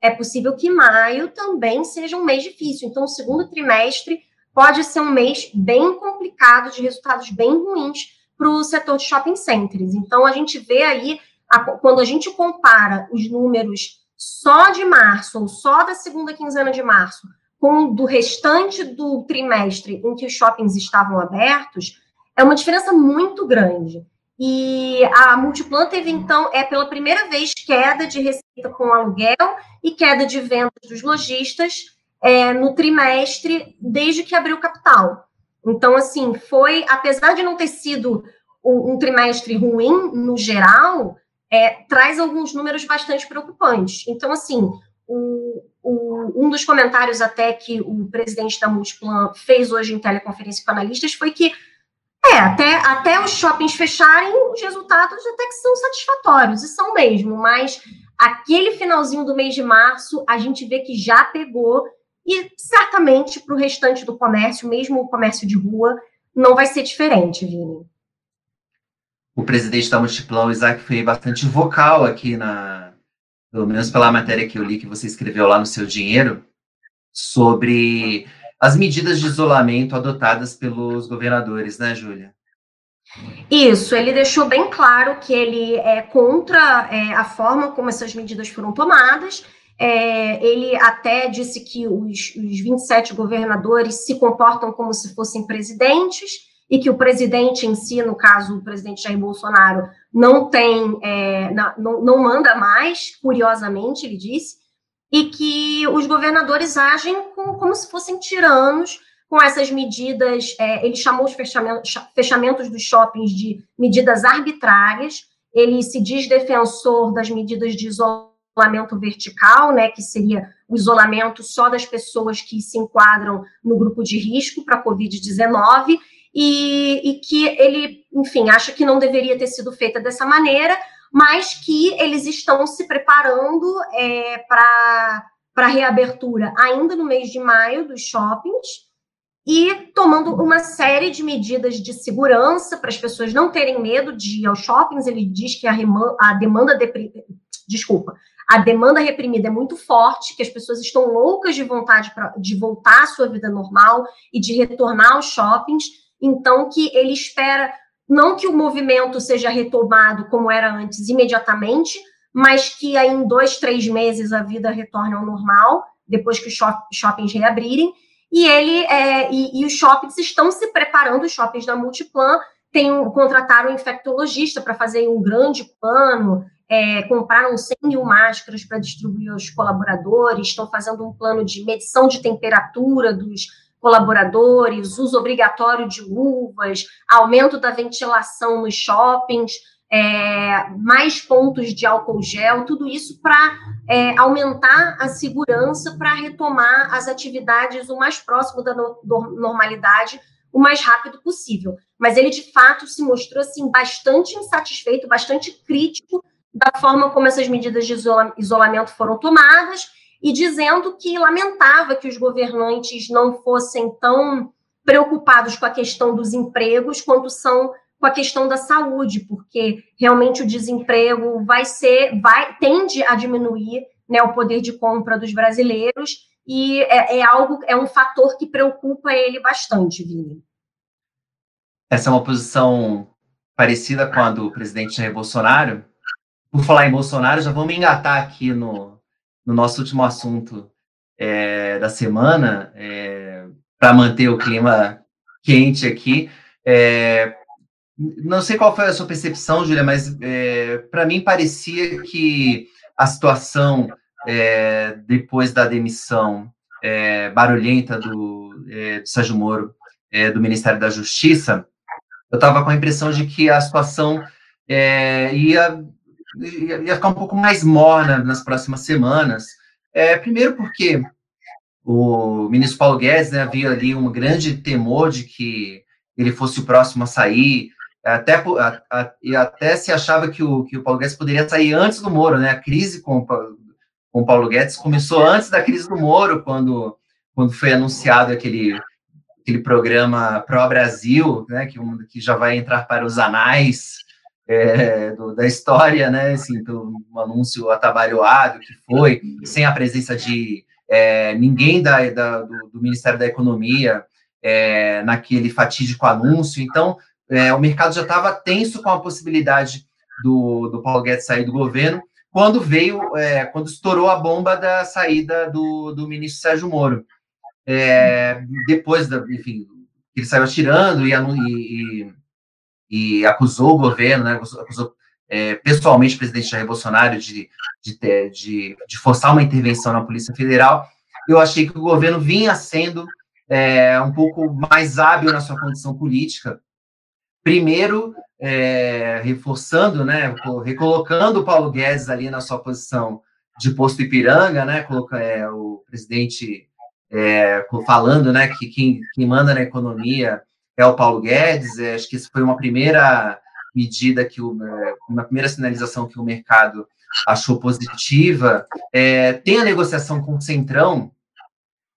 é possível que maio também seja um mês difícil. Então, o segundo trimestre pode ser um mês bem complicado, de resultados bem ruins para o setor de shopping centers. Então, a gente vê aí, a, quando a gente compara os números só de março, ou só da segunda quinzena de março, com do restante do trimestre em que os shoppings estavam abertos, é uma diferença muito grande. E a Multiplan teve, então, é pela primeira vez queda de receita com aluguel e queda de vendas dos lojistas é, no trimestre desde que abriu capital. Então, assim, foi, apesar de não ter sido um, um trimestre ruim no geral, é, traz alguns números bastante preocupantes. Então, assim, o, o, um dos comentários até que o presidente da Multiplan fez hoje em teleconferência com analistas foi que é, até, até os shoppings fecharem, os resultados até que são satisfatórios, e são mesmo, mas aquele finalzinho do mês de março, a gente vê que já pegou, e certamente para o restante do comércio, mesmo o comércio de rua, não vai ser diferente, Vini. O presidente da Multiplan, o Isaac, foi bastante vocal aqui na, pelo menos pela matéria que eu li que você escreveu lá no seu dinheiro, sobre as medidas de isolamento adotadas pelos governadores, né, Júlia? Isso, ele deixou bem claro que ele é contra é, a forma como essas medidas foram tomadas. É, ele até disse que os, os 27 governadores se comportam como se fossem presidentes e que o presidente em si, no caso o presidente Jair Bolsonaro, não tem, é, não, não manda mais, curiosamente, ele disse, e que os governadores agem com, como se fossem tiranos com essas medidas. É, ele chamou os fechamentos, fechamentos dos shoppings de medidas arbitrárias. Ele se diz defensor das medidas de isolamento vertical, né, que seria o isolamento só das pessoas que se enquadram no grupo de risco para a Covid-19, e, e que ele, enfim, acha que não deveria ter sido feita dessa maneira, mas que eles estão se preparando é, para a reabertura ainda no mês de maio dos shoppings e tomando uma série de medidas de segurança para as pessoas não terem medo de ir aos shoppings. Ele diz que a, a demanda desculpa, a demanda reprimida é muito forte, que as pessoas estão loucas de vontade pra, de voltar à sua vida normal e de retornar aos shoppings. Então, que ele espera não que o movimento seja retomado como era antes imediatamente, mas que aí em dois, três meses a vida retorne ao normal, depois que os shoppings reabrirem. E ele é, e, e, os shoppings estão se preparando, os shoppings da Multiplan tem, contrataram um infectologista para fazer um grande plano, é, compraram 100 mil máscaras para distribuir aos colaboradores, estão fazendo um plano de medição de temperatura dos colaboradores, uso obrigatório de luvas, aumento da ventilação nos shoppings, é, mais pontos de álcool gel, tudo isso para é, aumentar a segurança para retomar as atividades o mais próximo da no, normalidade o mais rápido possível. Mas ele, de fato, se mostrou assim, bastante insatisfeito, bastante crítico da forma como essas medidas de isolamento foram tomadas e dizendo que lamentava que os governantes não fossem tão preocupados com a questão dos empregos quanto são com a questão da saúde, porque realmente o desemprego vai ser, vai tende a diminuir né, o poder de compra dos brasileiros e é, é algo, é um fator que preocupa ele bastante, Vini. Essa é uma posição parecida com a do presidente Jair Bolsonaro. Por falar em Bolsonaro, já vamos engatar aqui no, no nosso último assunto é, da semana, é, para manter o clima quente aqui. É, não sei qual foi a sua percepção, Júlia, mas é, para mim parecia que a situação é, depois da demissão é, barulhenta do, é, do Sérgio Moro, do Ministério da Justiça, eu estava com a impressão de que a situação ia, ia ficar um pouco mais morna nas próximas semanas. É, primeiro porque o ministro Paulo Guedes né, havia ali um grande temor de que ele fosse o próximo a sair, até, e até se achava que o, que o Paulo Guedes poderia sair antes do Moro, né? A crise com, com o Paulo Guedes começou antes da crise do Moro, quando, quando foi anunciado aquele, aquele programa Pro Brasil, né? Que, que já vai entrar para os anais é, do, da história, né? Assim, pelo um anúncio atabalhoado que foi, sem a presença de é, ninguém da, da do, do, Ministério da Economia é, naquele fatídico anúncio. Então, é, o mercado já estava tenso com a possibilidade do, do Paulo Guedes sair do governo, quando veio, é, quando estourou a bomba da saída do, do ministro Sérgio Moro. É, depois, da, enfim, ele saiu atirando e, e, e, acusou o governo, né, acusou é, pessoalmente o presidente Jair Bolsonaro de, de, de, de, forçar uma intervenção na Polícia Federal. Eu achei que o governo vinha sendo é, um pouco mais hábil na sua condição política, primeiro é, reforçando, né, recolocando o Paulo Guedes ali na sua posição de posto Ipiranga, né, coloca, é, o presidente é, falando, né, que quem, quem, manda na economia é o Paulo Guedes, é, acho que isso foi uma primeira medida que o, é, uma primeira sinalização que o mercado achou positiva. É, tem a negociação com o Centrão,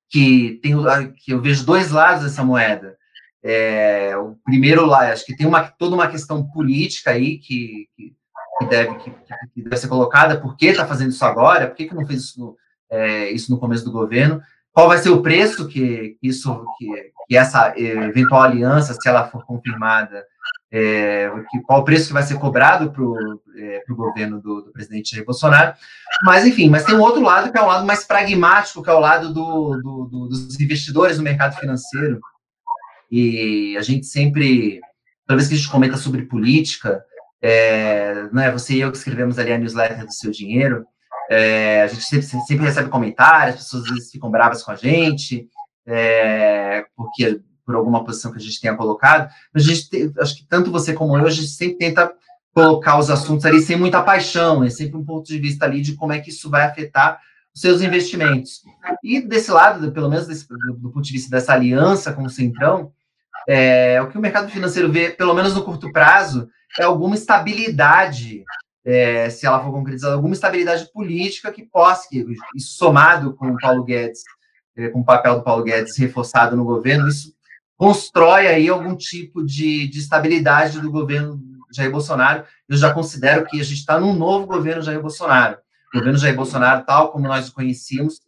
que tem que eu vejo dois lados dessa moeda. É, o primeiro lá, acho que tem uma, toda uma questão política aí que, que, deve, que, que, deve ser colocada. Por que está fazendo isso agora? Por que, que não fez isso no, é, isso no começo do governo? Qual vai ser o preço que isso, que, que essa eventual aliança, se ela for confirmada, é, que, qual o preço que vai ser cobrado para o é, governo do, do, presidente Jair Bolsonaro. Mas, enfim, mas tem um outro lado que é o um lado mais pragmático, que é o lado do, do, dos investidores no mercado financeiro, e a gente sempre, toda vez que a gente comenta sobre política, é, né, você e eu que escrevemos ali a newsletter do Seu Dinheiro, é, a gente sempre, sempre, recebe comentários, as pessoas às vezes ficam bravas com a gente, é, porque por alguma posição que a gente tenha colocado, mas a gente, acho que tanto você como eu, a gente sempre tenta colocar os assuntos ali sem muita paixão, é sempre um ponto de vista ali de como é que isso vai afetar os seus investimentos. E desse lado, pelo menos desse, do, do ponto de vista dessa aliança com o Centrão, é, o que o mercado financeiro vê, pelo menos no curto prazo, é alguma estabilidade, é, se ela for concretizada, alguma estabilidade política que possa, que, somado com o Paulo Guedes, é, com o papel do Paulo Guedes reforçado no governo, isso constrói aí algum tipo de, de estabilidade do governo Jair Bolsonaro. Eu já considero que a gente está num novo governo Jair Bolsonaro. O governo Jair Bolsonaro, tal como nós o conhecíamos,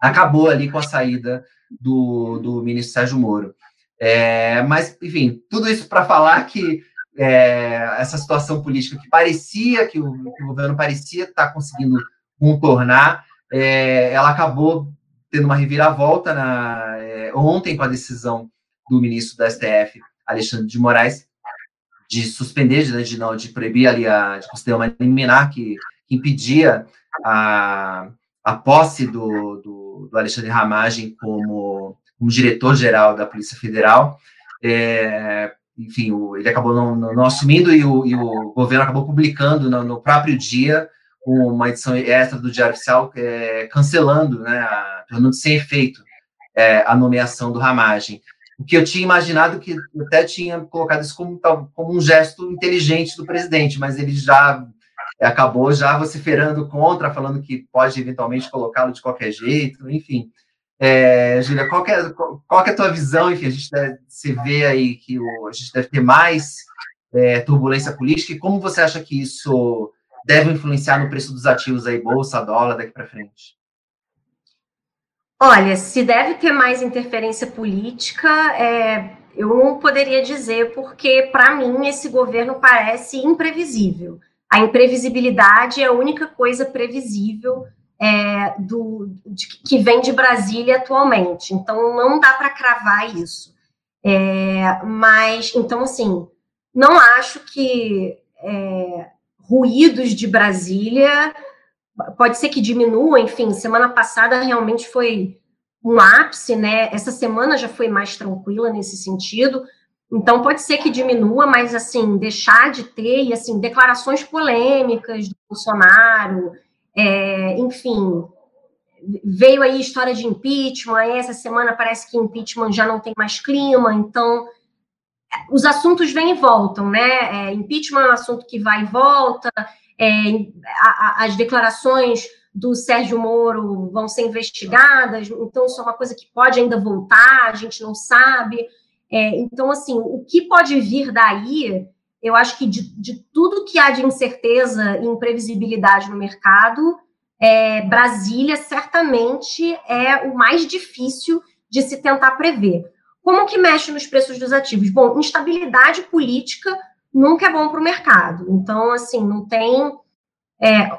acabou ali com a saída do, do ministro Sérgio Moro. É, mas, enfim, tudo isso para falar que é, essa situação política que parecia, que o, que o governo parecia estar tá conseguindo contornar, é, ela acabou tendo uma reviravolta na, é, ontem com a decisão do ministro da STF, Alexandre de Moraes, de suspender, de, de, não, de proibir ali, a, de conceder uma liminar que, que impedia a, a posse do, do, do Alexandre Ramagem como como diretor-geral da Polícia Federal. É, enfim, o, ele acabou não, não, assumindo e o, e o, governo acabou publicando no, no, próprio dia uma edição extra do Diário Oficial é, cancelando, né, a, sem efeito, é, a nomeação do Ramagem. O que eu tinha imaginado que até tinha colocado isso como, como um gesto inteligente do presidente, mas ele já acabou já vociferando contra, falando que pode eventualmente colocá-lo de qualquer jeito, enfim. É, Júlia, qual, é, qual é a tua visão? Enfim, a gente deve, você vê aí que o, a gente deve ter mais é, turbulência política e como você acha que isso deve influenciar no preço dos ativos aí, bolsa, dólar, daqui para frente? Olha, se deve ter mais interferência política, é, eu não poderia dizer, porque para mim esse governo parece imprevisível. A imprevisibilidade é a única coisa previsível é, do, de, que vem de Brasília atualmente. Então, não dá para cravar isso. É, mas, então, assim, não acho que é, ruídos de Brasília pode ser que diminua, enfim, semana passada realmente foi um ápice, né? Essa semana já foi mais tranquila nesse sentido. Então pode ser que diminua, mas assim, deixar de ter, e assim, declarações polêmicas do Bolsonaro, é, enfim, veio aí história de impeachment, essa semana parece que impeachment já não tem mais clima, então os assuntos vêm e voltam, né? É, impeachment é um assunto que vai e volta, é, a, a, as declarações do Sérgio Moro vão ser investigadas, então isso é uma coisa que pode ainda voltar, a gente não sabe. É, então, assim, o que pode vir daí, eu acho que de, de tudo que há de incerteza e imprevisibilidade no mercado, é, Brasília certamente é o mais difícil de se tentar prever. Como que mexe nos preços dos ativos? Bom, instabilidade política nunca é bom para o mercado. Então, assim, não tem é,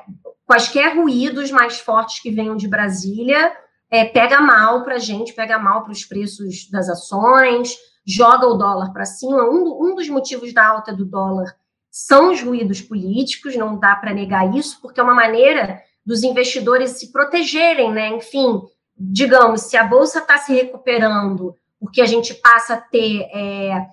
quaisquer ruídos mais fortes que venham de Brasília, é, pega mal para a gente, pega mal para os preços das ações, joga o dólar para cima. Um, um dos motivos da alta do dólar são os ruídos políticos, não dá para negar isso, porque é uma maneira dos investidores se protegerem, né? Enfim, digamos, se a bolsa está se recuperando, porque a gente passa a ter é,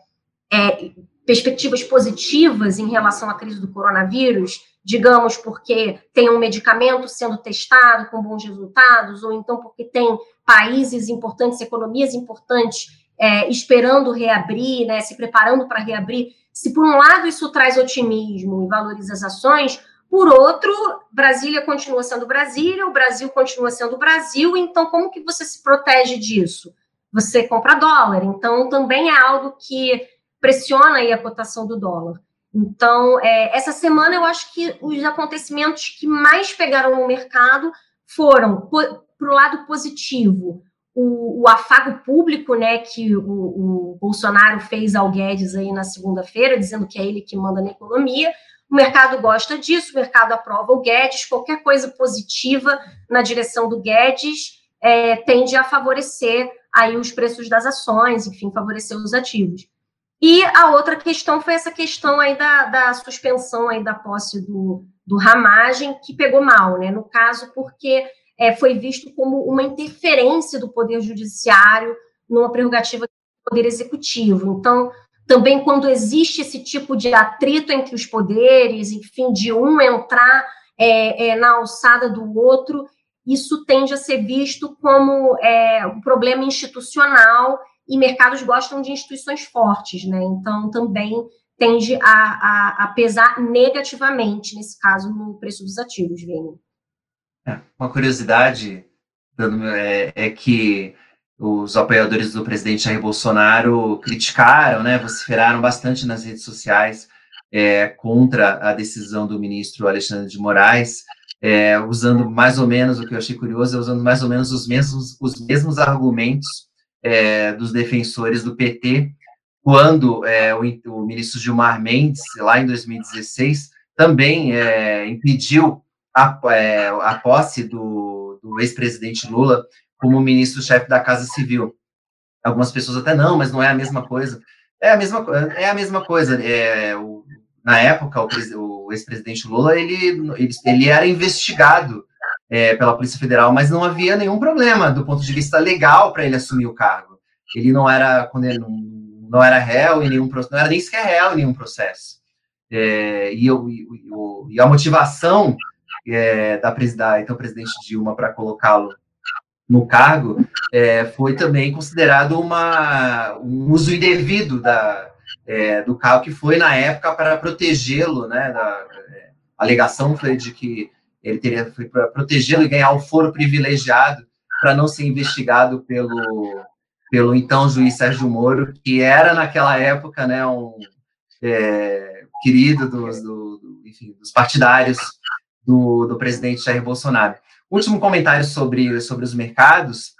é, perspectivas positivas em relação à crise do coronavírus, digamos, porque tem um medicamento sendo testado com bons resultados, ou então porque tem países importantes, economias importantes é, esperando reabrir, né, se preparando para reabrir. Se por um lado isso traz otimismo e valoriza as ações, por outro, Brasília continua sendo Brasília, o Brasil continua sendo Brasil, então como que você se protege disso? Você compra dólar, então também é algo que pressiona aí a cotação do dólar. Então, é, essa semana eu acho que os acontecimentos que mais pegaram no mercado foram para o lado positivo. O, o, afago público, né, que o, o Bolsonaro fez ao Guedes aí na segunda-feira, dizendo que é ele que manda na economia. O mercado gosta disso, o mercado aprova o Guedes. Qualquer coisa positiva na direção do Guedes é, tende a favorecer aí os preços das ações, enfim, favorecer os ativos. E a outra questão foi essa questão aí da, da suspensão aí da posse do, do Ramagem, que pegou mal, né? No caso, porque é, foi visto como uma interferência do Poder Judiciário numa prerrogativa do Poder Executivo. Então, também quando existe esse tipo de atrito entre os poderes, enfim, de um entrar é, é, na alçada do outro, isso tende a ser visto como é, um problema institucional e mercados gostam de instituições fortes, né? Então também tende a, a, a pesar negativamente, nesse caso, no preço dos ativos, Vini. Uma curiosidade é, é, que os apoiadores do presidente Jair Bolsonaro criticaram, né, vociferaram bastante nas redes sociais é, contra a decisão do ministro Alexandre de Moraes, é, usando mais ou menos, o que eu achei curioso, é usando mais ou menos os mesmos, os mesmos argumentos é, dos defensores do PT, quando é, o, o, ministro Gilmar Mendes, lá em 2016, também é, impediu a, é, a posse do, do ex-presidente Lula como ministro-chefe da Casa Civil. Algumas pessoas até não, mas não é a mesma coisa. É a mesma, é a mesma coisa. É, o, na época, o, o ex-presidente Lula ele, ele, ele era investigado é, pela Polícia Federal, mas não havia nenhum problema do ponto de vista legal para ele assumir o cargo. Ele não era não, não era réu em nenhum não era nem sequer réu em nenhum processo. É, e, eu, e, e, a motivação é, da, da então presidente Dilma para colocá-lo no cargo é, foi também considerado uma, um uso indevido da, é, do cargo que foi na época para protegê-lo, né? Da, é, a alegação foi de que ele teria foi para protegê-lo e ganhar o foro privilegiado para não ser investigado pelo pelo então juiz Sérgio Moro, que era naquela época, né, um é, querido dos, do, do, enfim, dos partidários do, do presidente Jair Bolsonaro. Último comentário sobre, sobre os mercados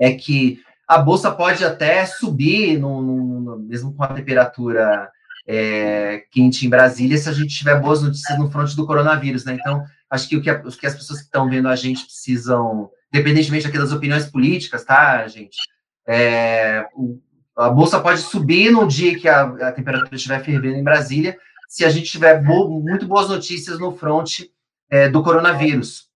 é que a bolsa pode até subir, no, no mesmo com a temperatura é, quente em Brasília, se a gente tiver boas notícias no fronte do coronavírus, né? Então, acho que o que, a, o que as pessoas que estão vendo a gente precisam, independentemente aqui das opiniões políticas, tá, gente? É, o, a bolsa pode subir no dia que a, a, temperatura estiver fervendo em Brasília, se a gente tiver bo, muito boas notícias no fronte é, do coronavírus.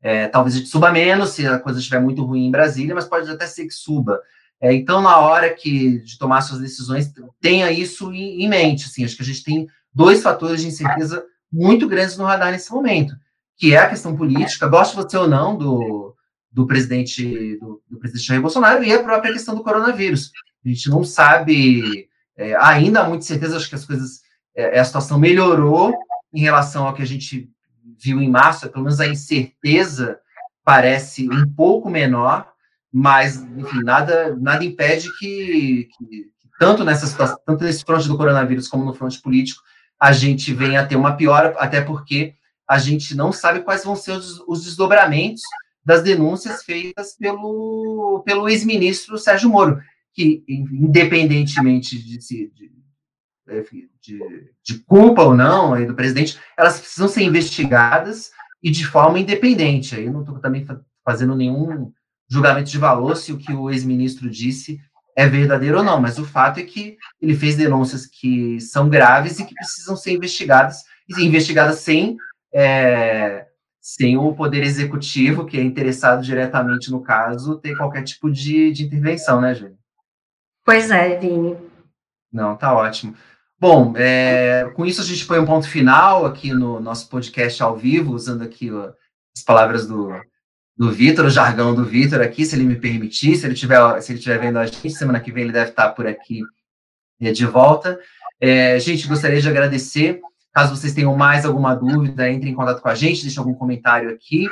É, talvez suba menos se a coisa estiver muito ruim em Brasília, mas pode até ser que suba. É, então, na hora que de tomar suas decisões, tenha isso em, em, mente. Assim, acho que a gente tem dois fatores de incerteza muito grandes no radar nesse momento, que é a questão política, goste você ou não do, do presidente do, do, presidente Jair Bolsonaro e a própria questão do coronavírus. A gente não sabe é, ainda há muita certeza, acho que as coisas, é, a situação melhorou em relação ao que a gente viu em março, pelo menos a incerteza parece um pouco menor, mas, enfim, nada, nada impede que, que tanto nessa situação, tanto nesse fronte do coronavírus como no fronte político, a gente venha a ter uma piora, até porque a gente não sabe quais vão ser os, os desdobramentos das denúncias feitas pelo, pelo ex-ministro Sérgio Moro, que, independentemente de, de, de, de culpa ou não aí do presidente, elas precisam ser investigadas e de forma independente. Aí eu não estou também fazendo nenhum julgamento de valor se o que o ex-ministro disse é verdadeiro ou não, mas o fato é que ele fez denúncias que são graves e que precisam ser investigadas, e investigadas sem, é, sem o poder executivo, que é interessado diretamente no caso, ter qualquer tipo de, de intervenção, né, Júlia? Pois é, Vini. Não, tá ótimo. Bom, é, com isso a gente põe um ponto final aqui no nosso podcast ao vivo, usando aqui ó, as palavras do, do Vitor, o jargão do Vitor aqui, se ele me permitir, se ele tiver, se ele estiver vendo a gente, semana que vem ele deve estar por aqui é, de volta. É, gente, gostaria de agradecer. Caso vocês tenham mais alguma dúvida, entre em contato com a gente, deixe algum comentário aqui.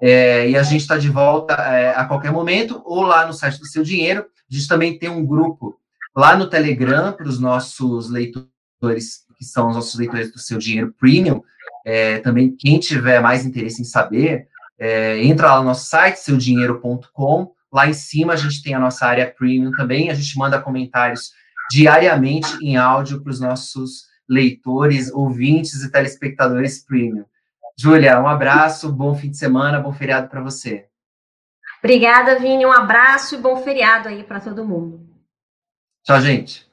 É, e a gente está de volta é, a qualquer momento, ou lá no site do Seu Dinheiro. A gente também tem um grupo lá no Telegram para os nossos leitores que são os nossos leitores do seu dinheiro premium, é, também quem tiver mais interesse em saber, é, entra lá no nosso site, seudinheiro.com. Lá em cima a gente tem a nossa área premium também. A gente manda comentários diariamente em áudio para os nossos leitores, ouvintes e telespectadores premium. Júlia, um abraço, bom fim de semana, bom feriado para você. Obrigada, Vini. Um abraço e bom feriado aí para todo mundo. Tchau, gente.